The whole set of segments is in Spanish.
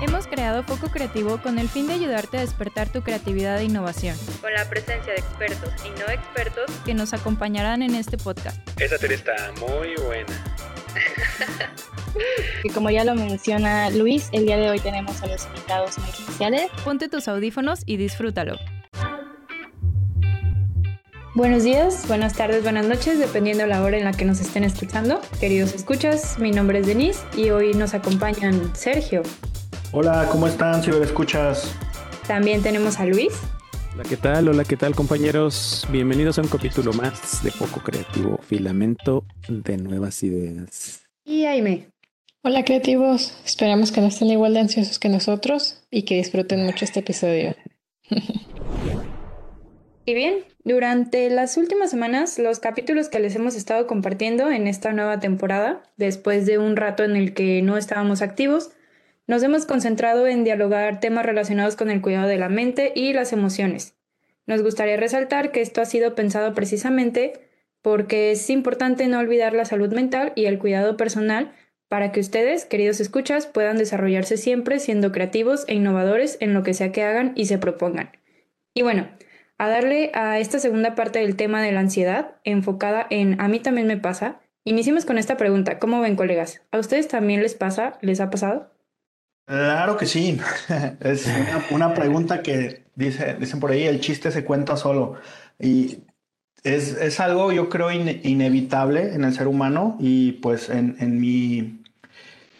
Hemos creado Foco Creativo con el fin de ayudarte a despertar tu creatividad e innovación, con la presencia de expertos y no expertos que nos acompañarán en este podcast. Esa teoría está muy buena. Y como ya lo menciona Luis, el día de hoy tenemos a los invitados muy especiales. Ponte tus audífonos y disfrútalo. Buenos días, buenas tardes, buenas noches, dependiendo la hora en la que nos estén escuchando. Queridos escuchas, mi nombre es Denise y hoy nos acompañan Sergio. Hola, ¿cómo están, escuchas? También tenemos a Luis. Hola, ¿qué tal? Hola, ¿qué tal, compañeros? Bienvenidos a un capítulo más de Poco Creativo, Filamento de Nuevas Ideas. Y Aime. Hola, creativos. Esperamos que no estén igual de ansiosos que nosotros y que disfruten mucho este episodio. Y bien, durante las últimas semanas, los capítulos que les hemos estado compartiendo en esta nueva temporada, después de un rato en el que no estábamos activos, nos hemos concentrado en dialogar temas relacionados con el cuidado de la mente y las emociones. Nos gustaría resaltar que esto ha sido pensado precisamente porque es importante no olvidar la salud mental y el cuidado personal para que ustedes, queridos escuchas, puedan desarrollarse siempre siendo creativos e innovadores en lo que sea que hagan y se propongan. Y bueno, a darle a esta segunda parte del tema de la ansiedad, enfocada en a mí también me pasa, iniciemos con esta pregunta. ¿Cómo ven, colegas? ¿A ustedes también les pasa? ¿Les ha pasado? Claro que sí. es una, pregunta que dice, dicen por ahí, el chiste se cuenta solo. Y es, es algo, yo creo, inevitable en el ser humano. Y pues en, en, mi,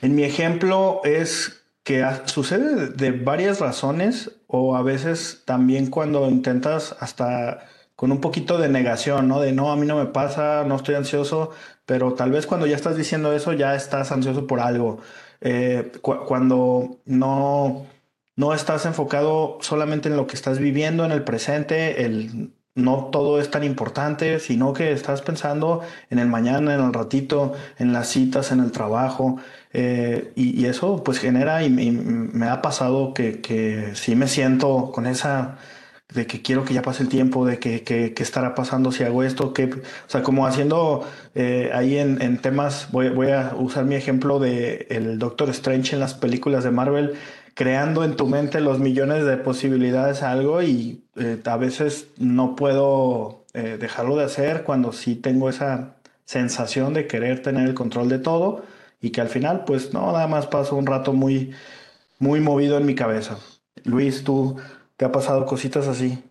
en mi ejemplo es que sucede de varias razones o a veces también cuando intentas hasta con un poquito de negación, ¿no? De no, a mí no me pasa, no estoy ansioso, pero tal vez cuando ya estás diciendo eso ya estás ansioso por algo. Eh, cuando no, no estás enfocado solamente en lo que estás viviendo en el presente, el, no todo es tan importante, sino que estás pensando en el mañana, en el ratito, en las citas, en el trabajo. Eh, y, eso pues genera y, me ha pasado que, que sí me siento con esa de que quiero que ya pase el tiempo, de que, que, estará pasando si hago esto, que, o sea, como haciendo eh, ahí en, en temas, voy, a usar mi ejemplo de el Doctor Strange en las películas de Marvel, creando en tu mente los millones de posibilidades a algo y eh, a veces no puedo eh, dejarlo de hacer cuando sí tengo esa sensación de querer tener el control de todo y que al final pues no, nada más paso un rato muy, muy movido en mi cabeza. Luis, tú ¿Te ha pasado cositas así?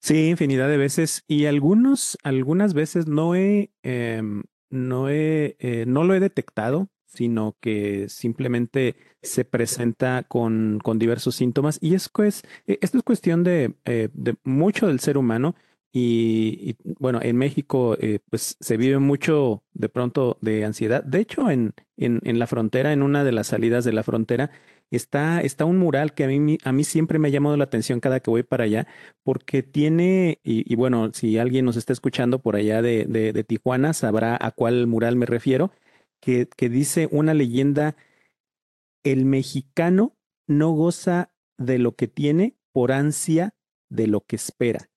Sí, infinidad de veces. Y algunos, algunas veces no he, em, no he, eh, no lo he detectado, sino que simplemente se presenta con, con diversos síntomas. Y es, pues, esto es cuestión de, eh, de mucho del ser humano. Y, bueno, en México eh, pues se vive mucho de pronto de ansiedad. De hecho, en, en, en la frontera, en una de las salidas de la frontera, está, está un mural que a mí, a mí siempre me ha llamado la atención cada que voy para allá, porque tiene, y, bueno, si alguien nos está escuchando por allá de, de, Tijuana, sabrá a cuál mural me refiero, que, que dice una leyenda, el mexicano no goza de lo que tiene por ansia de lo que espera.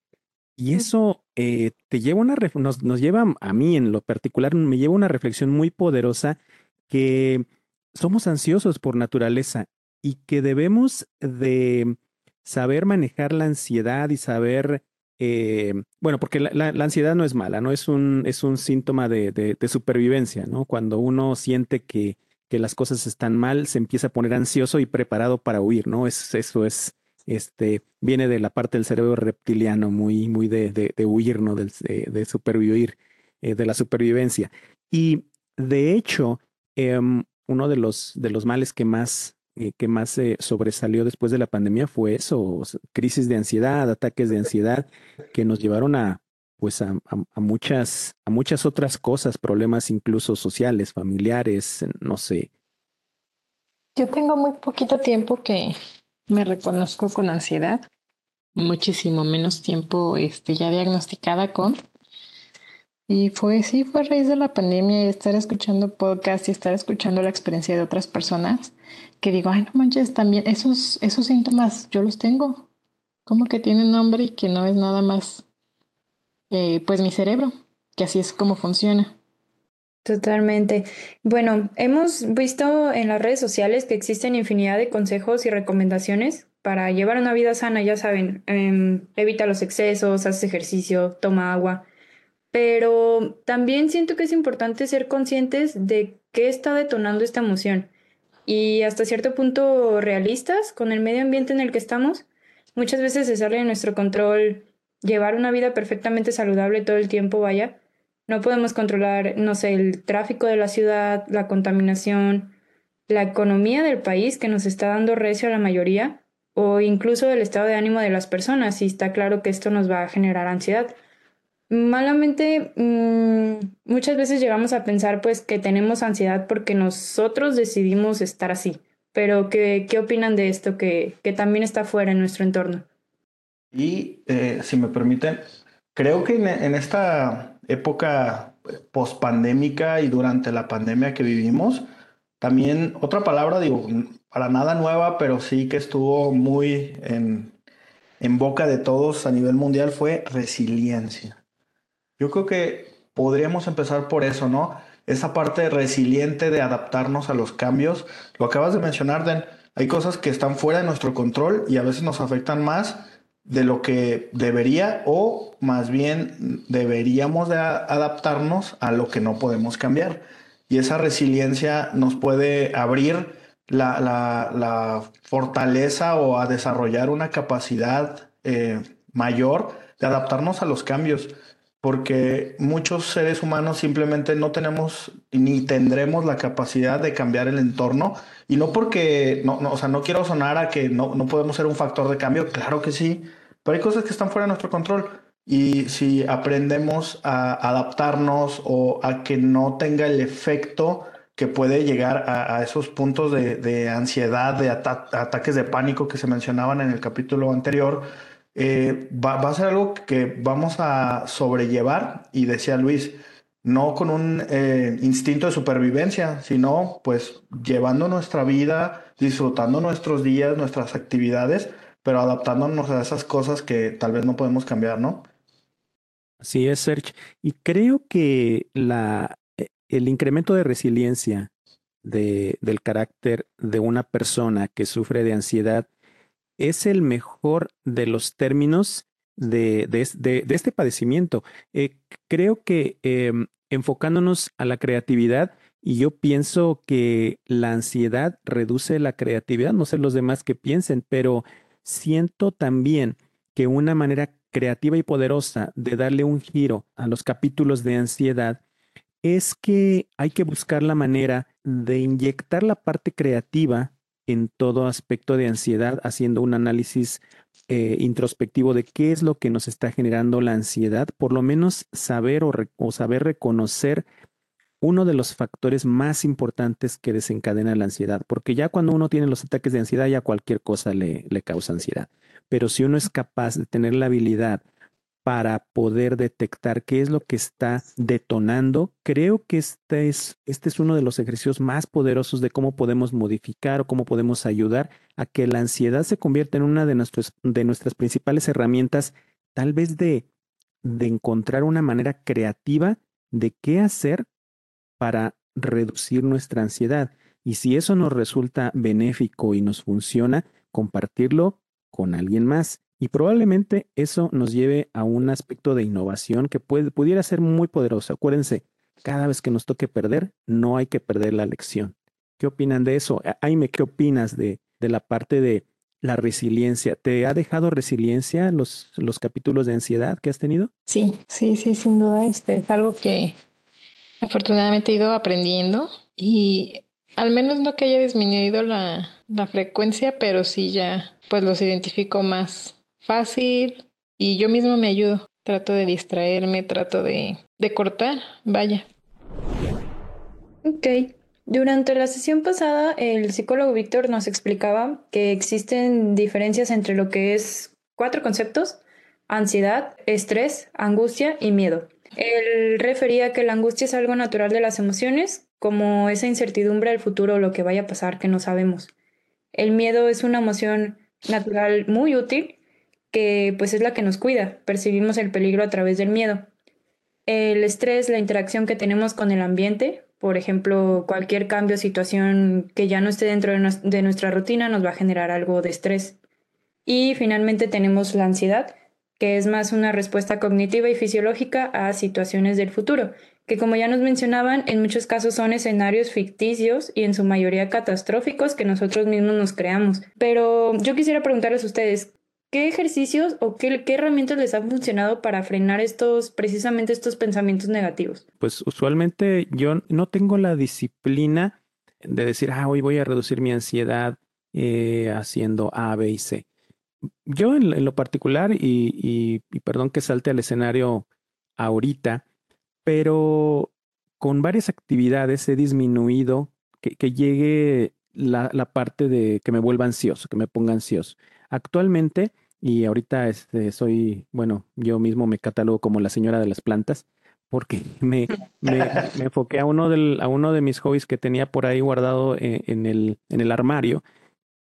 Y eso eh, te lleva una nos, nos lleva a mí en lo particular, me lleva una reflexión muy poderosa que somos ansiosos por naturaleza y que debemos de saber manejar la ansiedad y saber, eh, bueno, porque la, ansiedad no es mala, ¿no? Es un, es un síntoma de, de, supervivencia, ¿no? Cuando uno siente que, que, las cosas están mal, se empieza a poner ansioso y preparado para huir, ¿no? Es, eso es, este, viene de la parte del cerebro reptiliano, muy, muy de, de huir, ¿no? De, de supervivir, eh, de la supervivencia. Y de hecho, em, uno de los, de los males que más eh, que más se sobresalió después de la pandemia fue eso, crisis de ansiedad, ataques de ansiedad que nos llevaron a pues a, muchas a muchas otras cosas, problemas incluso sociales, familiares, no sé. Yo tengo muy poquito tiempo que me reconozco con ansiedad, muchísimo menos tiempo este ya diagnosticada con y fue, sí, fue a raíz de la pandemia y estar escuchando podcast y estar escuchando la experiencia de otras personas que digo, ay, no manches, también esos, esos síntomas yo los tengo. Como que tienen nombre y que no es nada más, eh, pues mi cerebro, que así es como funciona. Totalmente. Bueno, hemos visto en las redes sociales que existen infinidad de consejos y recomendaciones para llevar una vida sana, ya saben, em, evita los excesos, haz ejercicio, toma agua, pero también siento que es importante ser conscientes de qué está detonando esta emoción y hasta cierto punto realistas con el medio ambiente en el que estamos. Muchas veces se sale de nuestro control llevar una vida perfectamente saludable todo el tiempo, vaya. No podemos controlar, no sé, el tráfico de la ciudad, la contaminación, la economía del país que nos está dando recio a la mayoría, o incluso el estado de ánimo de las personas, y está claro que esto nos va a generar ansiedad. Malamente, mm, muchas veces llegamos a pensar pues que tenemos ansiedad porque nosotros decidimos estar así. Pero, ¿qué, qué opinan de esto que, que también está fuera en nuestro entorno? Y, eh, si me permiten, creo que en, esta época pospandémica y durante la pandemia que vivimos, también otra palabra, digo, para nada nueva, pero sí que estuvo muy en boca de todos a nivel mundial fue resiliencia. Yo creo que podríamos empezar por eso, ¿no? Esa parte resiliente de adaptarnos a los cambios. Lo acabas de mencionar, Den. Hay cosas que están fuera de nuestro control y a veces nos afectan más de lo que debería o más bien deberíamos de adaptarnos a lo que no podemos cambiar. Y esa resiliencia nos puede abrir la, la, fortaleza o a desarrollar una capacidad eh, mayor de adaptarnos a los cambios porque muchos seres humanos simplemente no tenemos ni tendremos la capacidad de cambiar el entorno. Y no porque, no, no, o sea, no quiero sonar a que no, no podemos ser un factor de cambio, claro que sí, pero hay cosas que están fuera de nuestro control. Y si aprendemos a adaptarnos o a que no tenga el efecto que puede llegar a, esos puntos de, de ansiedad, de ataques de pánico que se mencionaban en el capítulo anterior, eh, va, a ser algo que vamos a sobrellevar y decía Luis, no con un eh, instinto de supervivencia, sino pues llevando nuestra vida, disfrutando nuestros días, nuestras actividades, pero adaptándonos a esas cosas que tal vez no podemos cambiar, ¿no? Así es, Serge. Y creo que la, eh, el incremento de resiliencia de, del carácter de una persona que sufre de ansiedad es el mejor de los términos de, este padecimiento. Eh, creo que em, enfocándonos a la creatividad, y yo pienso que la ansiedad reduce la creatividad, no sé los demás que piensen, pero siento también que una manera creativa y poderosa de darle un giro a los capítulos de ansiedad es que hay que buscar la manera de inyectar la parte creativa en todo aspecto de ansiedad, haciendo un análisis eh, introspectivo de qué es lo que nos está generando la ansiedad, por lo menos saber o, saber reconocer uno de los factores más importantes que desencadena la ansiedad, porque ya cuando uno tiene los ataques de ansiedad, ya cualquier cosa le, le causa ansiedad. Pero si uno es capaz de tener la habilidad para poder detectar qué es lo que está detonando. Creo que este es, este es uno de los ejercicios más poderosos de cómo podemos modificar o cómo podemos ayudar a que la ansiedad se convierta en una de, nuestros, de nuestras principales herramientas, tal vez de, de encontrar una manera creativa de qué hacer para reducir nuestra ansiedad. Y si eso nos resulta benéfico y nos funciona, compartirlo con alguien más. Y probablemente eso nos lleve a un aspecto de innovación que puede, pudiera ser muy poderoso. Acuérdense, cada vez que nos toque perder, no hay que perder la lección. ¿Qué opinan de eso? Aime, ¿qué opinas de, de la parte de la resiliencia? ¿Te ha dejado resiliencia los, los capítulos de ansiedad que has tenido? Sí, sí, sí, sin duda. Este es algo que afortunadamente he ido aprendiendo y al menos no que haya disminuido la, la frecuencia, pero sí ya pues los identifico más fácil y yo mismo me ayudo. Trato de distraerme, trato de, de cortar, vaya. Ok. Durante la sesión pasada, el psicólogo Víctor nos explicaba que existen diferencias entre lo que es cuatro conceptos, ansiedad, estrés, angustia y miedo. Él refería que la angustia es algo natural de las emociones, como esa incertidumbre del futuro o lo que vaya a pasar que no sabemos. El miedo es una emoción natural muy útil que pues es la que nos cuida, percibimos el peligro a través del miedo. el estrés, la interacción que tenemos con el ambiente, por ejemplo, cualquier cambio o situación que ya no esté dentro de, nuestra rutina nos va a generar algo de estrés. Y finalmente tenemos la ansiedad, que es más una respuesta cognitiva y fisiológica a situaciones del futuro, que como ya nos mencionaban, en muchos casos son escenarios ficticios y en su mayoría catastróficos que nosotros mismos nos creamos. Pero yo quisiera preguntarles a ustedes, ¿qué ejercicios o qué, qué, herramientas les han funcionado para frenar estos, precisamente estos pensamientos negativos? Pues usualmente yo no tengo la disciplina de decir, ah, hoy voy a reducir mi ansiedad eh, haciendo A, B y C. Yo en, lo particular, y, y perdón que salte al escenario ahorita, pero con varias actividades he disminuido que, llegue la, parte de que me vuelva ansioso, que me ponga ansioso. Actualmente, y ahorita este, soy, bueno, yo mismo me catalogo como la señora de las plantas, porque me, me, enfoqué a uno, del, a uno de mis hobbies que tenía por ahí guardado en, en, el, en el armario.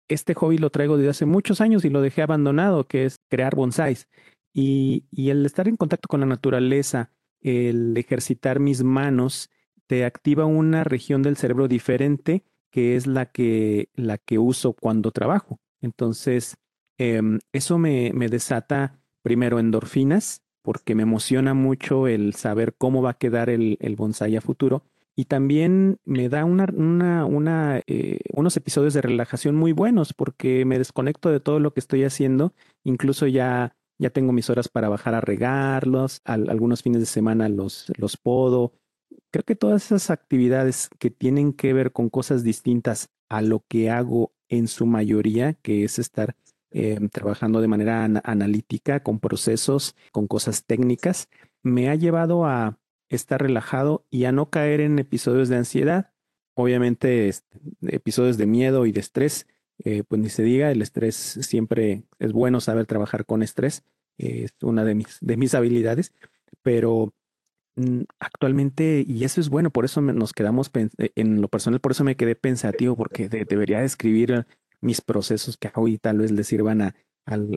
Este hobby lo traigo desde hace muchos años y lo dejé abandonado, que es crear bonsáis. Y, y el estar en contacto con la naturaleza, el ejercitar mis manos te activa una región del cerebro diferente que es la que, la que uso cuando trabajo. Entonces, em, eso me, me, desata primero endorfinas, porque me emociona mucho el saber cómo va a quedar el, el bonsai a futuro. Y también me da una, eh, unos episodios de relajación muy buenos, porque me desconecto de todo lo que estoy haciendo. Incluso ya ya tengo mis horas para bajar a regarlos, algunos fines de semana los, los podo. Creo que todas esas actividades que tienen que ver con cosas distintas a lo que hago en su mayoría, que es estar eh, trabajando de manera analítica, con procesos, con cosas técnicas, me ha llevado a estar relajado y a no caer en episodios de ansiedad. Obviamente, episodios de miedo y de estrés eh, pues ni se diga, el estrés siempre es bueno saber trabajar con estrés, es una de mis, de mis habilidades, pero mm, actualmente, y eso es bueno, por eso nos quedamos eh, en lo personal, por eso me quedé pensativo, porque debería describir mis procesos que hoy tal vez les sirvan a,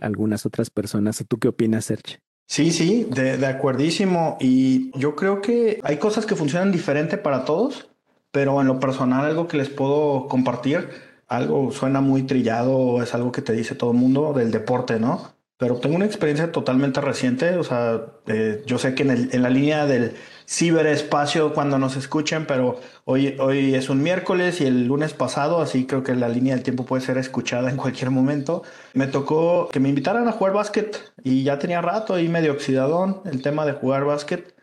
algunas otras personas. ¿Tú qué opinas, Serge? Sí, sí, de, de acuerdísimo. Y yo creo que hay cosas que funcionan diferente para todos, pero en lo personal algo que les puedo compartir algo suena muy trillado, es algo que te dice todo el mundo del deporte, ¿no? Pero tengo una experiencia totalmente reciente, o sea, eh, yo sé que en, la línea del ciberespacio cuando nos escuchen, pero hoy, hoy es un miércoles y el lunes pasado, así creo que la línea del tiempo puede ser escuchada en cualquier momento. Me tocó que me invitaran a jugar básquet y ya tenía rato ahí medio oxidadón el tema de jugar básquet.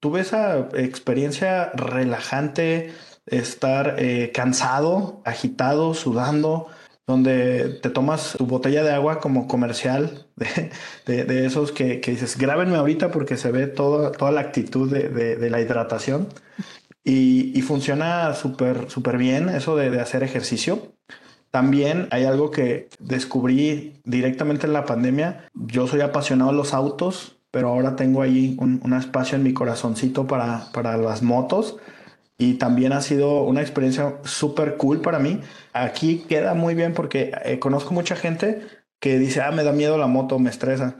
Tuve esa experiencia relajante, estar eh, cansado, agitado, sudando, donde te tomas tu botella de agua como comercial de, esos que, dices, grábenme ahorita porque se ve toda, toda la actitud de, la hidratación. Y, funciona súper, súper bien eso de, hacer ejercicio. También hay algo que descubrí directamente en la pandemia. Yo soy apasionado de los autos, pero ahora tengo ahí un, un espacio en mi corazoncito para, para las motos y también ha sido una experiencia súper cool para mí. Aquí queda muy bien porque eh, conozco mucha gente que dice, ah, me da miedo la moto, me estresa.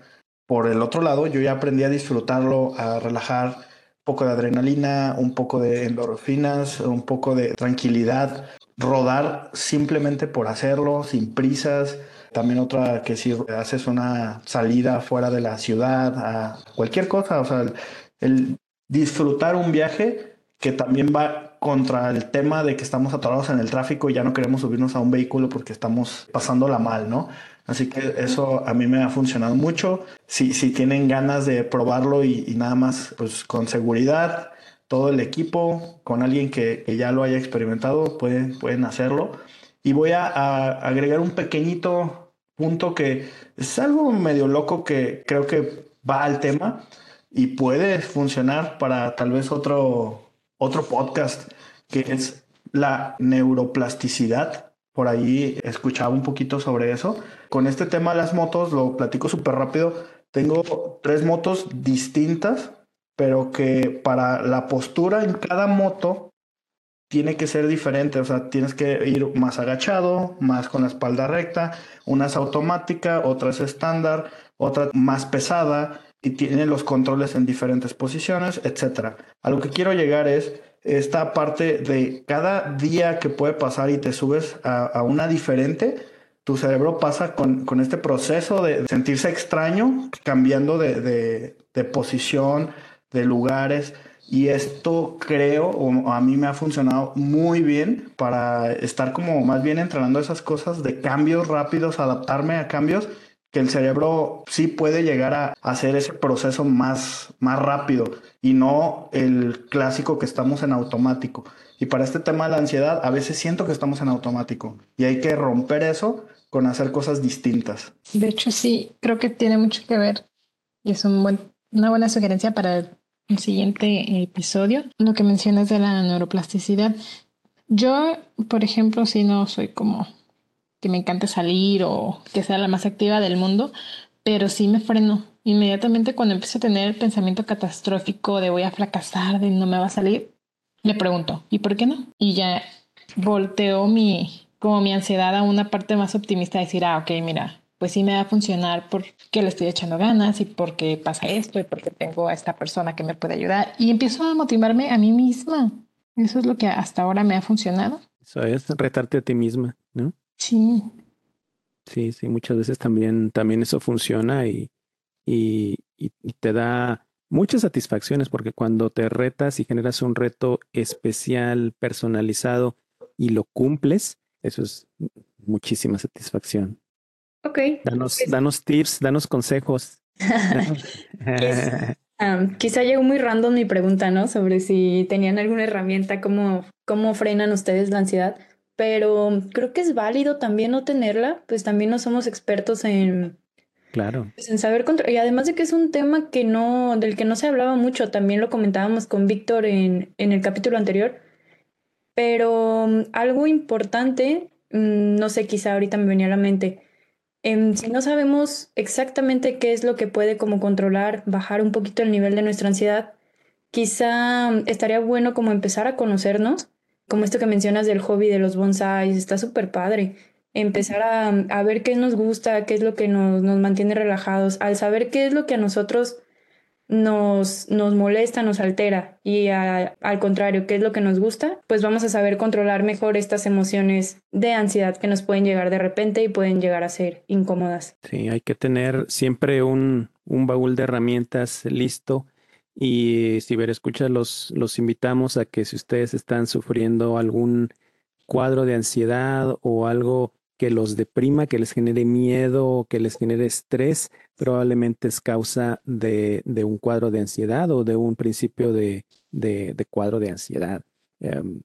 Por el otro lado, yo ya aprendí a disfrutarlo, a relajar, un poco de adrenalina, un poco de endorfinas, un poco de tranquilidad, rodar simplemente por hacerlo, sin prisas. También otra que si haces una salida fuera de la ciudad, a cualquier cosa, o sea, el disfrutar un viaje que también va contra el tema de que estamos atorados en el tráfico y ya no queremos subirnos a un vehículo porque estamos pasándola mal, ¿no? Así que eso a mí me ha funcionado mucho. Si, si tienen ganas de probarlo y, nada más, pues con seguridad, todo el equipo, con alguien que, ya lo haya experimentado, pueden, pueden hacerlo. Y voy a, a agregar un pequeñito punto que es algo medio loco que creo que va al tema y puede funcionar para tal vez otro, otro podcast que es la neuroplasticidad. Por ahí escuchaba un poquito sobre eso. Con este tema de las motos, lo platico súper rápido. Tengo tres motos distintas, pero que para la postura en cada moto tiene que ser diferente. O sea, tienes que ir más agachado, más con la espalda recta. Una es automática, otra es estándar, otra más pesada y tiene los controles en diferentes posiciones, etcétera. A lo que quiero llegar es esta parte de cada día que puede pasar y te subes a, una diferente, tu cerebro pasa con, este proceso de sentirse extraño, cambiando de, de posición, de lugares. Y esto creo, o a mí me ha funcionado muy bien para estar como más bien entrenando esas cosas de cambios rápidos, adaptarme a cambios, que el cerebro sí puede llegar a hacer ese proceso más, más rápido y no el clásico que estamos en automático. Y para este tema de la ansiedad, a veces siento que estamos en automático y hay que romper eso con hacer cosas distintas. De hecho, sí, creo que tiene mucho que ver y es una buena sugerencia para el siguiente episodio, lo que mencionas de la neuroplasticidad. Yo, por ejemplo, si no soy como que me encante salir o que sea la más activa del mundo, pero sí me freno. Inmediatamente cuando empiezo a tener el pensamiento catastrófico de voy a fracasar, de no me va a salir, me pregunto, ¿y por qué no? Y ya volteo mi, como mi ansiedad a una parte más optimista, de decir, ah, ok, mira, pues sí me va a funcionar porque le estoy echando ganas y porque pasa esto y porque tengo a esta persona que me puede ayudar. Y empiezo a motivarme a mí misma. Eso es lo que hasta ahora me ha funcionado. Eso es retarte a ti misma, ¿no? Sí. Sí, sí, muchas veces también, también eso funciona y, y, y te da muchas satisfacciones porque cuando te retas y generas un reto especial, personalizado y lo cumples, eso es muchísima satisfacción. Ok. Danos, pues danos tips, danos consejos. quizá llegó muy random mi pregunta, ¿no? Sobre si tenían alguna herramienta, cómo, cómo frenan ustedes la ansiedad. Pero creo que es válido también no tenerla, pues también no somos expertos en, Claro. Pues en saber controlar. Y además de que es un tema que no, del que no se hablaba mucho, también lo comentábamos con Víctor en, en el capítulo anterior. Pero um, algo importante, mm, no sé, quizá ahorita me venía a la mente, Em, si no sabemos exactamente qué es lo que puede como controlar, bajar un poquito el nivel de nuestra ansiedad, quizá mm, estaría bueno como empezar a conocernos, como esto que mencionas del hobby de los bonsais, está súper padre. Empezar a, a, ver qué nos gusta, qué es lo que nos, nos mantiene relajados, al saber qué es lo que a nosotros nos, nos molesta, nos altera y al contrario, ¿qué es lo que nos gusta? Pues vamos a saber controlar mejor estas emociones de ansiedad que nos pueden llegar de repente y pueden llegar a ser incómodas. Sí, hay que tener siempre un, un baúl de herramientas listo. Y si ver, escucha, los, los invitamos a que si ustedes están sufriendo algún cuadro de ansiedad o algo que los deprima, que les genere miedo, que les genere estrés, probablemente es causa de, un cuadro de ansiedad o de un principio de, cuadro de ansiedad. Em,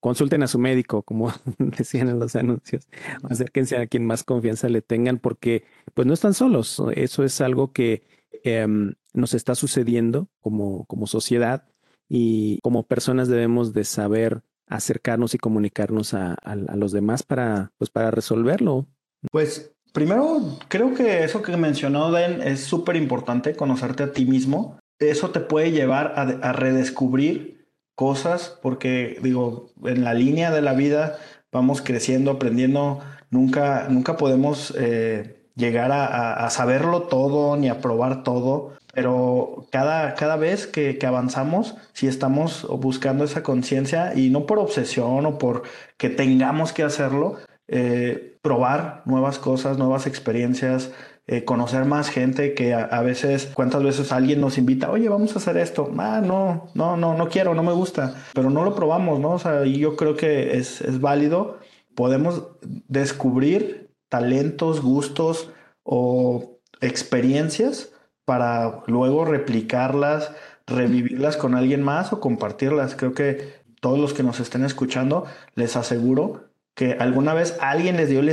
consulten a su médico, como decían en los anuncios, acérquense a quien más confianza le tengan, porque pues no están solos. Eso es algo que em, nos está sucediendo como, como sociedad y como personas debemos de saber acercarnos y comunicarnos a, los demás para, pues, para resolverlo. Pues primero, creo que eso que mencionó Den es súper importante, conocerte a ti mismo. Eso te puede llevar a, redescubrir cosas, porque digo, en la línea de la vida vamos creciendo, aprendiendo, nunca, nunca podemos eh, llegar a, saberlo todo ni a probar todo, pero cada, cada vez que, avanzamos, si estamos buscando esa conciencia y no por obsesión o por que tengamos que hacerlo, eh, probar nuevas cosas, nuevas experiencias, eh, conocer más gente que a, veces, cuántas veces alguien nos invita, oye, vamos a hacer esto. Ah, no, no, no, no quiero, no me gusta, pero no lo probamos, ¿no? O sea, y yo creo que es, es válido. Podemos descubrir talentos, gustos o experiencias para luego replicarlas, revivirlas con alguien más o compartirlas. Creo que todos los que nos estén escuchando, les aseguro que alguna vez alguien les dio el,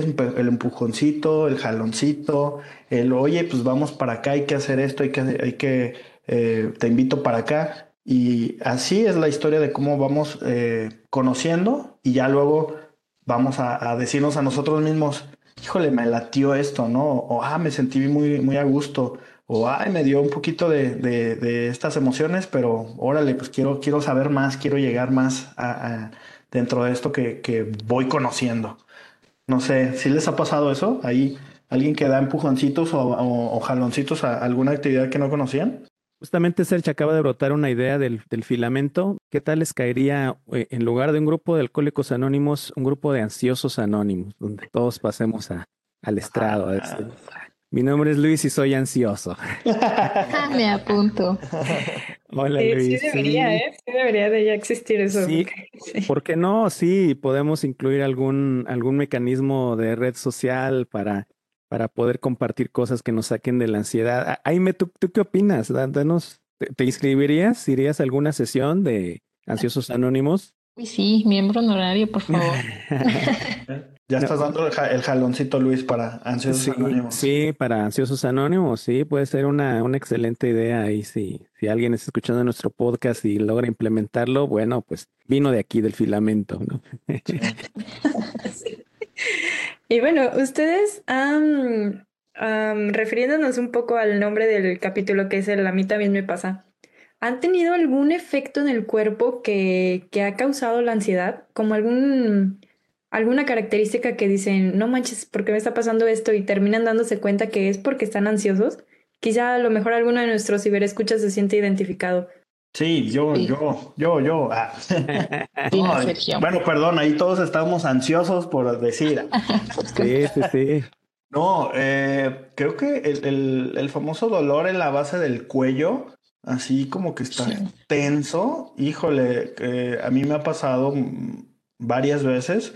empujoncito, el jaloncito, el oye, pues vamos para acá, hay que hacer esto, hay que, hay que eh, te invito para acá. Y así es la historia de cómo vamos eh, conociendo y ya luego vamos a, a, decirnos a nosotros mismos, híjole, me latió esto, ¿no? O, ah, me sentí muy, muy a gusto o ay, me dio un poquito de, de, estas emociones, pero órale, pues quiero, quiero saber más, quiero llegar más a, dentro de esto que, que, voy conociendo. No sé, si les ha pasado eso? Ahí alguien que da empujoncitos o, jaloncitos a alguna actividad que no conocían. Justamente Sergio acaba de brotar una idea del, filamento. ¿Qué tal les caería eh, en lugar de un grupo de alcohólicos anónimos, un grupo de ansiosos anónimos, donde todos pasemos al estrado? Ah. Mi nombre es Luis y soy ansioso. Me apunto. Hola Luis. Sí debería, ¿eh? Sí debería de ya existir eso. Sí, ¿por qué no? Sí, podemos incluir algún, algún mecanismo de red social para, para poder compartir cosas que nos saquen de la ansiedad. Aime, ¿tú, tú qué opinas? Danos, ¿te, inscribirías? ¿Irías a alguna sesión de Ansiosos Anónimos? Uy, sí, miembro honorario, por favor. Ya estás dando el, jaloncito, Luis, para Ansiosos Anónimos. Sí, para Ansiosos Anónimos, sí, puede ser una, una excelente idea ahí. Si, si alguien está escuchando nuestro podcast y logra implementarlo, bueno, pues vino de aquí, del filamento, ¿no? Y bueno, ustedes, refiriéndonos un poco al nombre del capítulo que es el A mí también me pasa, ¿han tenido algún efecto en el cuerpo que, que ha causado la ansiedad? Como algún alguna característica que dicen, no manches, ¿por qué me está pasando esto? Y terminan dándose cuenta que es porque están ansiosos. Quizá a lo mejor alguno de nuestros ciberescuchas se siente identificado. Sí, yo, yo, yo, yo. Ah. bueno, perdón, ahí todos estamos ansiosos por decir. sí, sí, sí. No, eh, creo que el, el, famoso dolor en la base del cuello, así como que está tenso, híjole, eh, a mí me ha pasado varias veces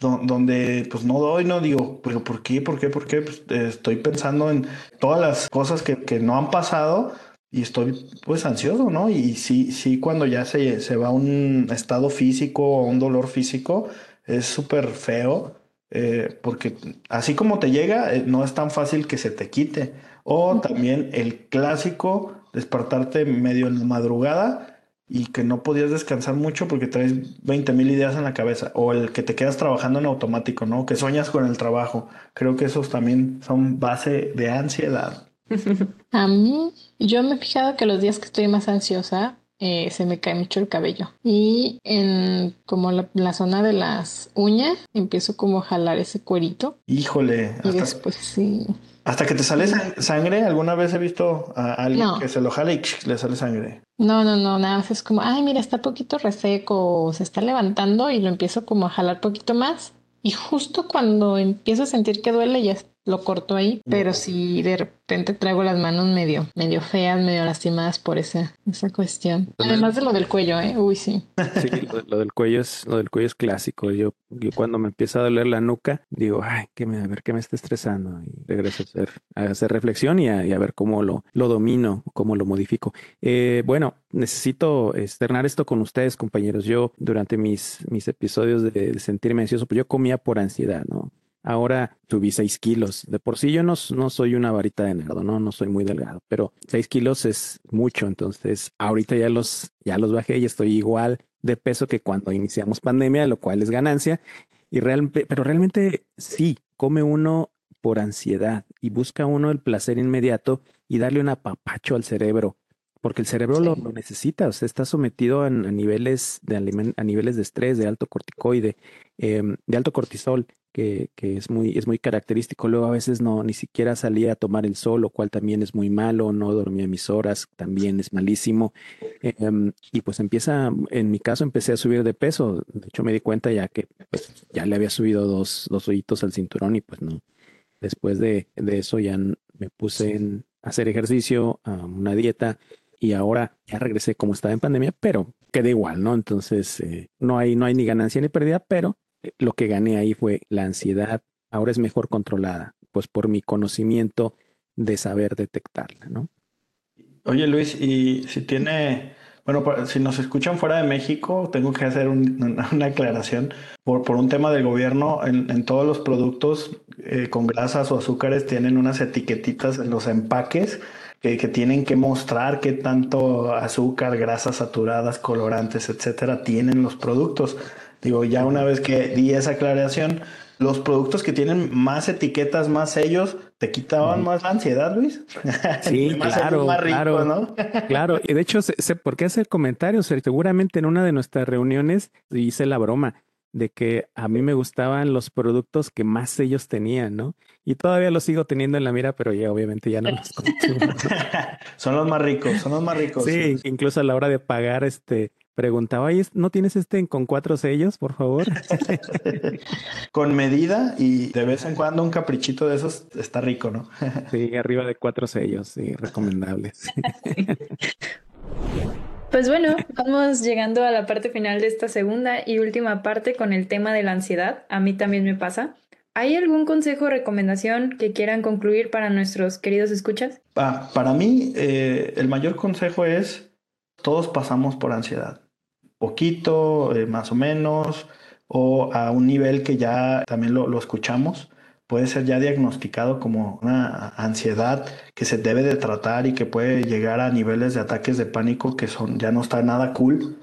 donde pues no doy, no digo, pero ¿por qué? ¿Por qué? ¿Por qué? Pues, estoy pensando en todas las cosas que, que, no han pasado y estoy pues ansioso, ¿no? Y sí, sí, cuando ya se, se va a un estado físico o un dolor físico, es súper feo, eh, porque así como te llega, eh, no es tan fácil que se te quite. O también el clásico, despertarte medio en la madrugada y que no podías descansar mucho porque traes 20 mil ideas en la cabeza, o el que te quedas trabajando en automático, ¿no? Que sueñas con el trabajo. Creo que esos también son base de ansiedad. A mí, yo me he fijado que los días que estoy más ansiosa, eh, se me cae mucho el cabello. Y en como la, zona de las uñas, empiezo como a jalar ese cuerito. Híjole. Y después sí. Hasta que te sale sangre, alguna vez he visto a alguien que se lo jala y le sale sangre. No, no, no, nada más es como, ay, mira, está poquito reseco, se está levantando y lo empiezo como a jalar poquito más. Y justo cuando empiezo a sentir que duele, ya lo corto ahí, pero si de repente traigo las manos medio, medio feas, medio lastimadas por esa, esa cuestión. Además de lo del cuello, ¿eh? Uy, sí. Sí, lo, del cuello es, lo del cuello es clásico. Yo, yo cuando me empieza a doler la nuca, digo, ay, que me, a ver qué me está estresando. Y regreso a hacer, a hacer reflexión y a, ver cómo lo, lo domino, cómo lo modifico. Eh, bueno, necesito externar esto con ustedes, compañeros. Yo, durante mis, mis episodios de, de sentirme ansioso, pues yo comía por ansiedad, ¿no? Ahora subí 6 kilos. De por sí yo no, no soy una varita de nerdo, ¿no? No soy muy delgado, pero 6 kilos es mucho. Entonces, ahorita ya los, ya los bajé y estoy igual de peso que cuando iniciamos pandemia, lo cual es ganancia. Y realmente, pero realmente sí, come uno por ansiedad y busca uno el placer inmediato y darle un apapacho al cerebro, porque el cerebro lo, necesita, o sea, está sometido a, niveles de a niveles de estrés, de alto corticoide, em, de alto cortisol que, es, muy, es muy característico. Luego a veces no, ni siquiera salía a tomar el sol, lo cual también es muy malo, no dormía mis horas, también es malísimo. Em, y pues empieza, en mi caso empecé a subir de peso, de hecho me di cuenta ya que pues, ya le había subido dos, dos hoyitos al cinturón y pues no. Después de, eso ya me puse en hacer ejercicio, una dieta y ahora ya regresé como estaba en pandemia, pero queda igual, ¿no? Entonces eh, no, hay, no hay ni ganancia ni pérdida, pero lo que gané ahí fue la ansiedad, ahora es mejor controlada, pues por mi conocimiento de saber detectarla, ¿no? Oye Luis, y si tiene, bueno, si nos escuchan fuera de México, tengo que hacer una aclaración. Por, por un tema del gobierno, en, todos los productos eh, con grasas o azúcares tienen unas etiquetitas en los empaques que, que, tienen que mostrar qué tanto azúcar, grasas saturadas, colorantes, etcétera, tienen los productos. Digo, ya una vez que di esa aclaración, los productos que tienen más etiquetas, más sellos, te quitaban más la ansiedad, Luis. Sí, claro, claro, ¿no? claro. Y de hecho, sé, por qué hacer comentarios. Seguramente en una de nuestras reuniones hice la broma. de que a mí me gustaban los productos que más ellos tenían, ¿no? Y todavía los sigo teniendo en la mira, pero ya obviamente ya no los consumo. son los más ricos, son los más ricos. Sí, incluso a la hora de pagar, este, preguntaba, ¿no tienes este con cuatro sellos, por favor? con medida y de vez en cuando un caprichito de esos está rico, ¿no? sí, arriba de cuatro sellos, sí, recomendables. Pues bueno, vamos llegando a la parte final de esta segunda y última parte con el tema de la ansiedad. A mí también me pasa. ¿Hay algún consejo o recomendación que quieran concluir para nuestros queridos escuchas? para mí, eh, el mayor consejo es, todos pasamos por ansiedad. Poquito, eh, más o menos, o a un nivel que ya también lo escuchamos puede ser ya diagnosticado como una ansiedad que se debe de tratar y que puede llegar a niveles de ataques de pánico que son ya no está nada cool.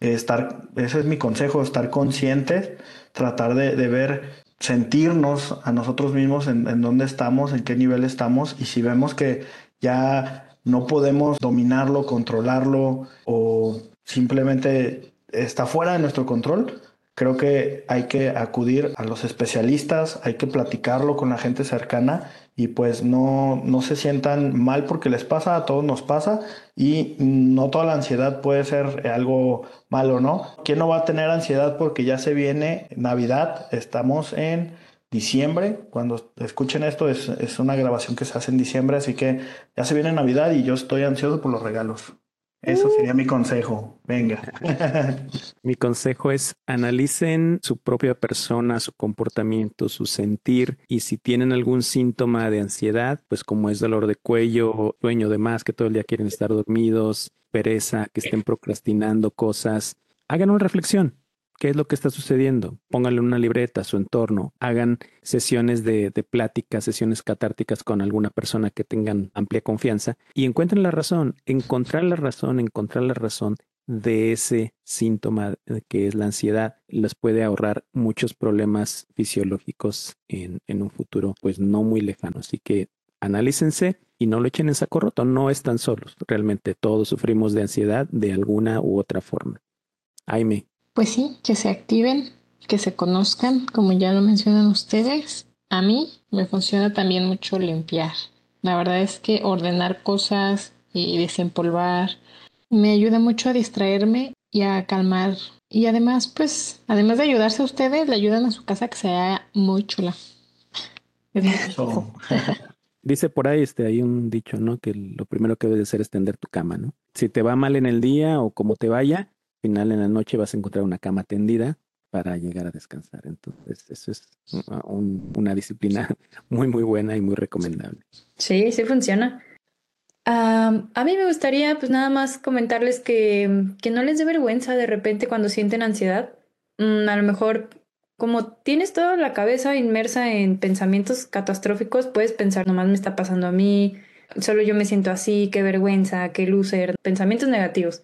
Estar, ese es mi consejo, estar conscientes, tratar de, ver, sentirnos a nosotros mismos en dónde estamos, en qué nivel estamos y si vemos que ya no podemos dominarlo, controlarlo o simplemente está fuera de nuestro control, Creo que hay que acudir a los especialistas, hay que platicarlo con la gente cercana y pues no, no se sientan mal porque les pasa, a todos nos pasa y no toda la ansiedad puede ser algo malo, ¿no? ¿Quién no va a tener ansiedad porque ya se viene Navidad? Estamos en diciembre, cuando escuchen esto es, es una grabación que se hace en diciembre, así que ya se viene Navidad y yo estoy ansioso por los regalos. Eso uh. sería mi consejo. Venga. mi consejo es analicen su propia persona, su comportamiento, su sentir y si tienen algún síntoma de ansiedad, pues como es dolor de cuello, sueño de más, que todo el día quieren estar dormidos, pereza, que estén procrastinando cosas, hagan una reflexión qué es lo que está sucediendo. Pónganle una libreta a su entorno, hagan sesiones de, de plática, sesiones catárticas con alguna persona que tengan amplia confianza y encuentren la razón, encontrar la razón, encontrar la razón de ese síntoma que es la ansiedad les puede ahorrar muchos problemas fisiológicos en, en un futuro pues no muy lejano. Así que analícense y no lo echen en saco roto, no están solos. Realmente todos sufrimos de ansiedad de alguna u otra forma. Jaime, pues sí, que se activen, que se conozcan, como ya lo mencionan ustedes. A mí me funciona también mucho limpiar. La verdad es que ordenar cosas y desempolvar me ayuda mucho a distraerme y a calmar. Y además, pues, además de ayudarse a ustedes, le ayudan a su casa que sea muy chula. Dice por ahí, este, hay un dicho, ¿no? Que lo primero que debes hacer es tender tu cama, ¿no? Si te va mal en el día o como te vaya, final en la noche vas a encontrar una cama tendida para llegar a descansar. Entonces, eso es una disciplina muy, muy buena y muy recomendable. Sí, sí funciona. a mí me gustaría, pues nada más comentarles que, que no les dé vergüenza de repente cuando sienten ansiedad. Mm, a lo mejor, como tienes toda la cabeza inmersa en pensamientos catastróficos, puedes pensar, nomás me está pasando a mí, solo yo me siento así, qué vergüenza, qué loser, pensamientos negativos.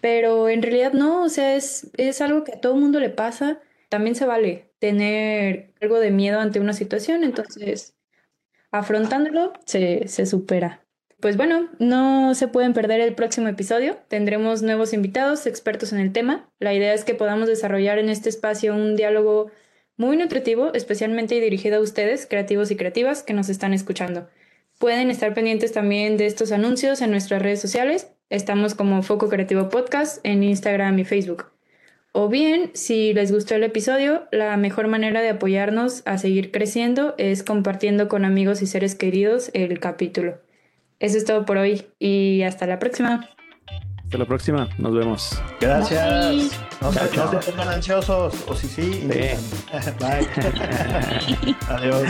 Pero en realidad no, o sea, es, es algo que a todo mundo le pasa. También se vale tener algo de miedo ante una situación, entonces afrontándolo se, se supera. Pues bueno, no se pueden perder el próximo episodio. Tendremos nuevos invitados, expertos en el tema. La idea es que podamos desarrollar en este espacio un diálogo muy nutritivo, especialmente dirigido a ustedes, creativos y creativas, que nos están escuchando. Pueden estar pendientes también de estos anuncios en nuestras redes sociales. Estamos como Foco Creativo Podcast en Instagram y Facebook. O bien, si les gustó el episodio, la mejor manera de apoyarnos a seguir creciendo es compartiendo con amigos y seres queridos el capítulo. Eso es todo por hoy y hasta la próxima. Hasta la próxima, nos vemos. Gracias. No, se, pongan ansiosos, o si sí. sí. Bye. Adiós.